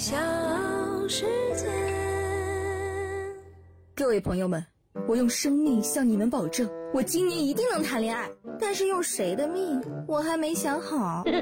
小世界。各位朋友们，我用生命向你们保证，我今年一定能谈恋爱。但是用谁的命，我还没想好。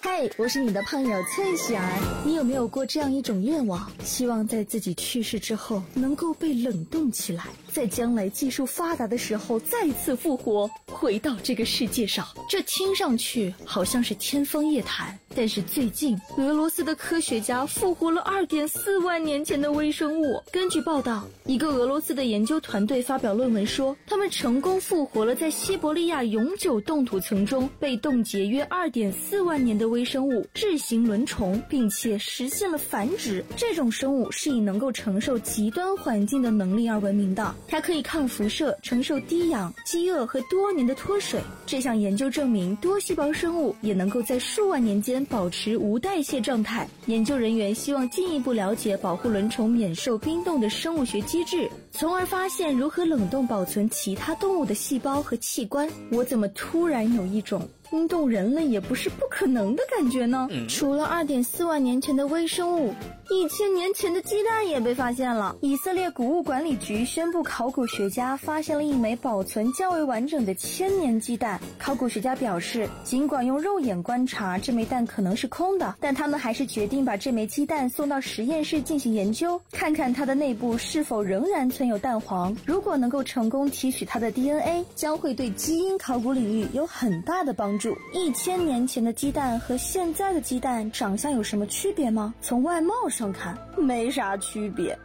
嗨，我是你的胖友翠雪儿。你有没有过这样一种愿望？希望在自己去世之后能够被冷冻起来，在将来技术发达的时候再次复活，回到这个世界上。这听上去好像是天方夜谭。但是最近，俄罗斯的科学家复活了二点四万年前的微生物。根据报道，一个俄罗斯的研究团队发表论文说，他们成功复活了在西伯利亚永久冻土层中被冻结约二点四万年的微生物智型轮虫，并且实现了繁殖。这种生物是以能够承受极端环境的能力而闻名的，它可以抗辐射、承受低氧、饥饿和多年的脱水。这项研究证明，多细胞生物也能够在数万年间。保持无代谢状态。研究人员希望进一步了解保护轮虫免受冰冻的生物学机制，从而发现如何冷冻保保存其他动物的细胞和器官。我怎么突然有一种？冰冻人类也不是不可能的感觉呢。除了二点四万年前的微生物，一千年前的鸡蛋也被发现了。以色列谷物管理局宣布，考古学家发现了一枚保存较为完整的千年鸡蛋。考古学家表示，尽管用肉眼观察这枚蛋可能是空的，但他们还是决定把这枚鸡蛋送到实验室进行研究，看看它的内部是否仍然存有蛋黄。如果能够成功提取它的 DNA，将会对基因考古领域有很大的帮助。一千年前的鸡蛋和现在的鸡蛋长相有什么区别吗？从外貌上看，没啥区别。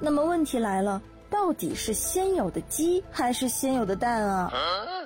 那么问题来了。到底是先有的鸡还是先有的蛋啊？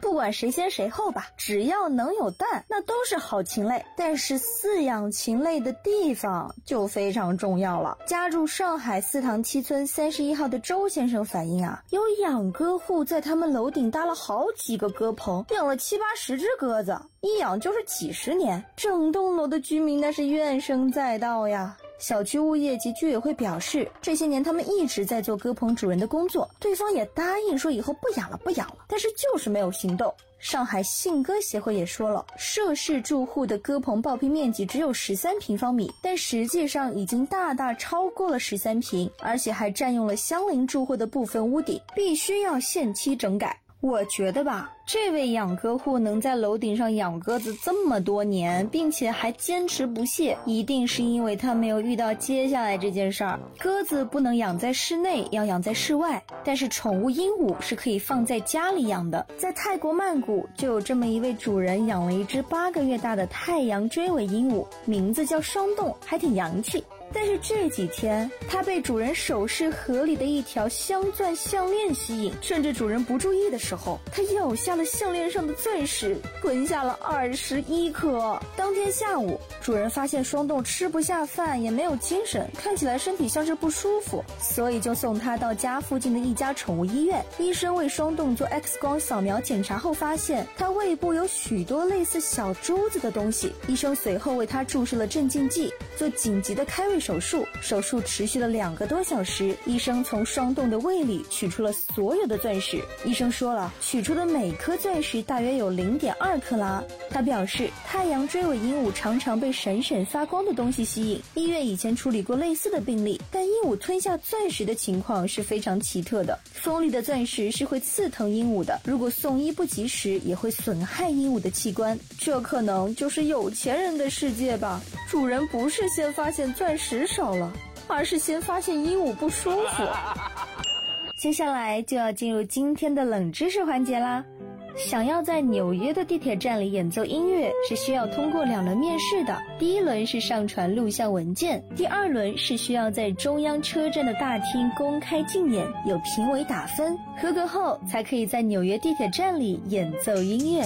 不管谁先谁后吧，只要能有蛋，那都是好禽类。但是饲养禽类的地方就非常重要了。家住上海四塘七村三十一号的周先生反映啊，有养鸽户在他们楼顶搭了好几个鸽棚，养了七八十只鸽子，一养就是几十年，整栋楼的居民那是怨声载道呀。小区物业及居委会表示，这些年他们一直在做鸽棚主人的工作，对方也答应说以后不养了不养了，但是就是没有行动。上海信鸽协会也说了，涉事住户的鸽棚报批面积只有十三平方米，但实际上已经大大超过了十三平，而且还占用了相邻住户的部分屋顶，必须要限期整改。我觉得吧，这位养鸽户能在楼顶上养鸽子这么多年，并且还坚持不懈，一定是因为他没有遇到接下来这件事儿。鸽子不能养在室内，要养在室外。但是宠物鹦鹉是可以放在家里养的。在泰国曼谷，就有这么一位主人养了一只八个月大的太阳追尾鹦鹉，名字叫霜冻，还挺洋气。但是这几天，它被主人首饰盒里的一条镶钻项链吸引，趁着主人不注意的时候，它咬下了项链上的钻石，吞下了二十一颗。当天下午，主人发现双洞吃不下饭，也没有精神，看起来身体像是不舒服，所以就送它到家附近的一家宠物医院。医生为双洞做 X 光扫描检查后，发现它胃部有许多类似小珠子的东西。医生随后为它注射了镇静剂，做紧急的开胃。手术手术持续了两个多小时，医生从霜冻的胃里取出了所有的钻石。医生说了，取出的每颗钻石大约有零点二克拉。他表示，太阳追尾鹦鹉常常被闪闪发光的东西吸引。医院以前处理过类似的病例，但鹦鹉吞下钻石的情况是非常奇特的。锋利的钻石是会刺疼鹦鹉的，如果送医不及时，也会损害鹦鹉的器官。这可能就是有钱人的世界吧？主人不是先发现钻石。食少了，而是先发现鹦鹉不舒服。接下来就要进入今天的冷知识环节啦。想要在纽约的地铁站里演奏音乐，是需要通过两轮面试的。第一轮是上传录像文件，第二轮是需要在中央车站的大厅公开竞演，有评委打分，合格后才可以在纽约地铁站里演奏音乐。